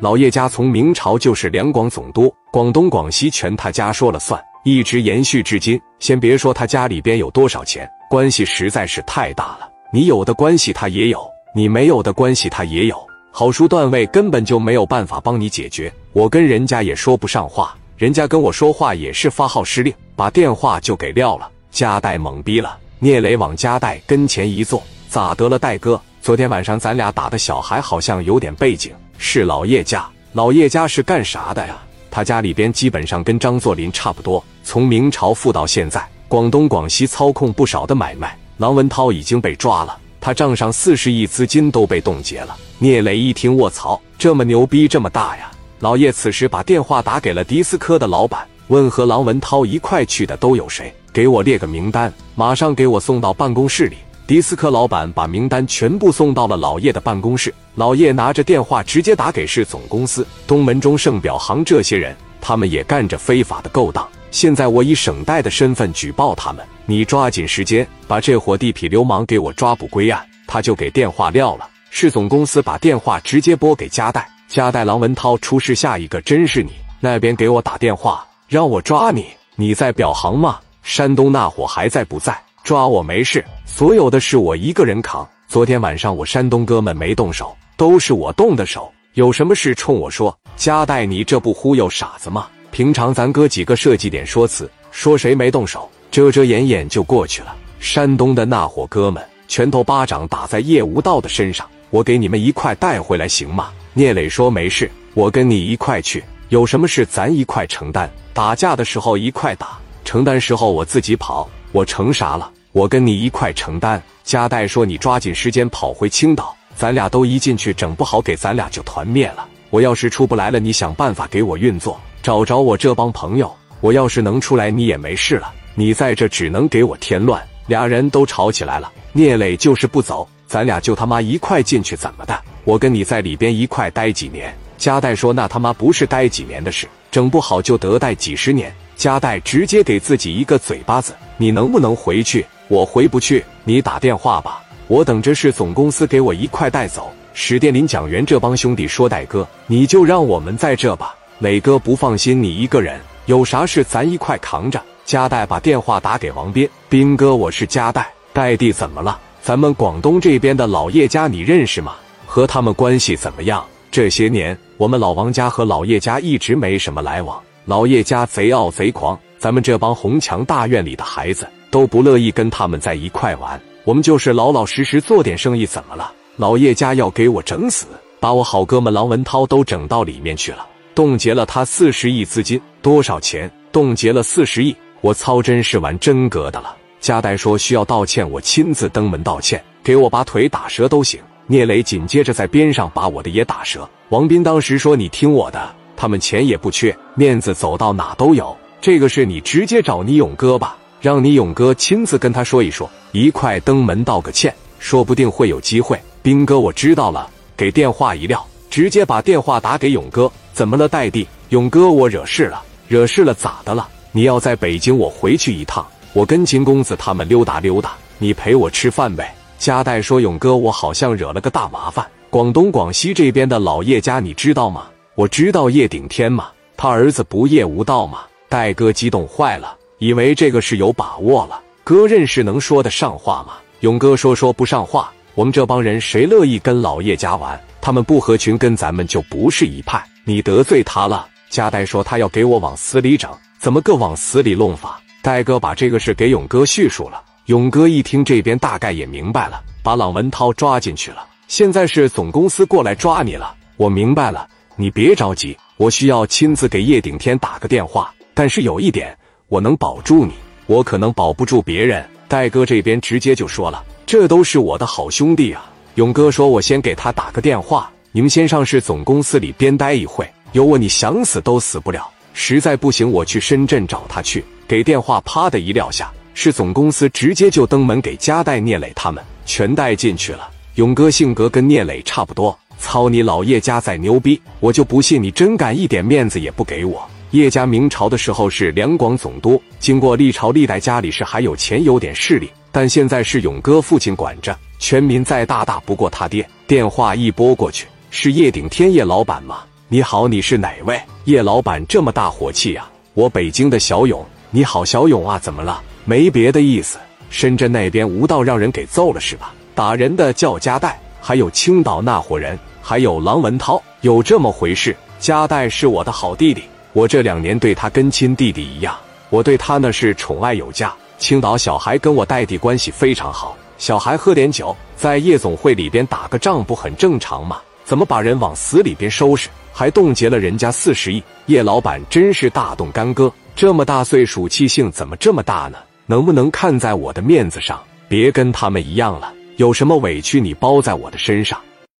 老叶家从明朝就是两广总督，广东、广西全他家说了算，一直延续至今。先别说他家里边有多少钱，关系实在是太大了。你有的关系他也有，你没有的关系他也有。好书段位根本就没有办法帮你解决，我跟人家也说不上话，人家跟我说话也是发号施令，把电话就给撂了。加代懵逼了，聂磊往加代跟前一坐，咋得了，代哥？昨天晚上咱俩打的小孩好像有点背景。是老叶家，老叶家是干啥的呀？他家里边基本上跟张作霖差不多，从明朝富到现在，广东、广西操控不少的买卖。郎文涛已经被抓了，他账上四十亿资金都被冻结了。聂磊一听，卧槽，这么牛逼，这么大呀！老叶此时把电话打给了迪斯科的老板，问和郎文涛一块去的都有谁？给我列个名单，马上给我送到办公室里。迪斯科老板把名单全部送到了老叶的办公室，老叶拿着电话直接打给市总公司东门中盛表行这些人，他们也干着非法的勾当。现在我以省代的身份举报他们，你抓紧时间把这伙地痞流氓给我抓捕归案。他就给电话撂了。市总公司把电话直接拨给加代，加代郎文涛出事，下一个真是你那边给我打电话让我抓你，你在表行吗？山东那伙还在不在？抓我没事，所有的事我一个人扛。昨天晚上我山东哥们没动手，都是我动的手。有什么事冲我说。加代，你这不忽悠傻子吗？平常咱哥几个设计点说辞，说谁没动手，遮遮掩掩就过去了。山东的那伙哥们，拳头巴掌打在叶无道的身上，我给你们一块带回来行吗？聂磊说没事，我跟你一块去，有什么事咱一块承担。打架的时候一块打，承担时候我自己跑，我成啥了？我跟你一块承担。加代说：“你抓紧时间跑回青岛，咱俩都一进去，整不好给咱俩就团灭了。我要是出不来了，你想办法给我运作，找着我这帮朋友。我要是能出来，你也没事了。你在这只能给我添乱。”俩人都吵起来了。聂磊就是不走，咱俩就他妈一块进去，怎么的？我跟你在里边一块待几年。加代说：“那他妈不是待几年的事，整不好就得待几十年。”加代直接给自己一个嘴巴子：“你能不能回去？”我回不去，你打电话吧。我等着是总公司给我一块带走。史殿林、蒋元这帮兄弟说：“戴哥，你就让我们在这吧。磊哥不放心你一个人，有啥事咱一块扛着。”加代把电话打给王斌：“斌哥，我是加代，戴弟怎么了？咱们广东这边的老叶家你认识吗？和他们关系怎么样？这些年我们老王家和老叶家一直没什么来往。老叶家贼傲贼狂，咱们这帮红墙大院里的孩子。”都不乐意跟他们在一块玩，我们就是老老实实做点生意，怎么了？老叶家要给我整死，把我好哥们郎文涛都整到里面去了，冻结了他四十亿资金，多少钱？冻结了四十亿，我操，真是玩真格的了。加代说需要道歉，我亲自登门道歉，给我把腿打折都行。聂磊紧接着在边上把我的也打折。王斌当时说：“你听我的，他们钱也不缺，面子走到哪都有，这个事你直接找你勇哥吧。”让你勇哥亲自跟他说一说，一块登门道个歉，说不定会有机会。兵哥，我知道了，给电话一撂，直接把电话打给勇哥。怎么了，代弟？勇哥，我惹事了，惹事了，咋的了？你要在北京，我回去一趟，我跟秦公子他们溜达溜达，你陪我吃饭呗。加代说，勇哥，我好像惹了个大麻烦。广东、广西这边的老叶家，你知道吗？我知道叶顶天嘛，他儿子不叶无道嘛。戴哥激动坏了。以为这个是有把握了，哥认识能说得上话吗？勇哥说说不上话。我们这帮人谁乐意跟老叶家玩？他们不合群，跟咱们就不是一派。你得罪他了。加代说他要给我往死里整，怎么个往死里弄法？戴哥把这个事给勇哥叙述了。勇哥一听，这边大概也明白了，把朗文涛抓进去了。现在是总公司过来抓你了。我明白了，你别着急，我需要亲自给叶顶天打个电话。但是有一点。我能保住你，我可能保不住别人。戴哥这边直接就说了，这都是我的好兄弟啊。勇哥说：“我先给他打个电话，你们先上市总公司里边待一会，有我你想死都死不了。实在不行，我去深圳找他去。”给电话，啪的一撂下，市总公司直接就登门给加代、聂磊他们全带进去了。勇哥性格跟聂磊差不多，操你老叶家再牛逼，我就不信你真敢一点面子也不给我。叶家明朝的时候是两广总督，经过历朝历代，家里是还有钱有点势力，但现在是勇哥父亲管着，全民再大大不过他爹。电话一拨过去，是叶顶天叶老板吗？你好，你是哪位？叶老板这么大火气啊！我北京的小勇，你好，小勇啊，怎么了？没别的意思。深圳那边无道让人给揍了是吧？打人的叫加代，还有青岛那伙人，还有郎文涛，有这么回事？加代是我的好弟弟，我这两年对他跟亲弟弟一样，我对他呢是宠爱有加。青岛小孩跟我代弟关系非常好，小孩喝点酒，在夜总会里边打个仗不很正常吗？怎么把人往死里边收拾？还冻结了人家四十亿？叶老板真是大动干戈，这么大岁数气性怎么这么大呢？能不能看在我的面子上，别跟他们一样了？有什么委屈你包在我的身上？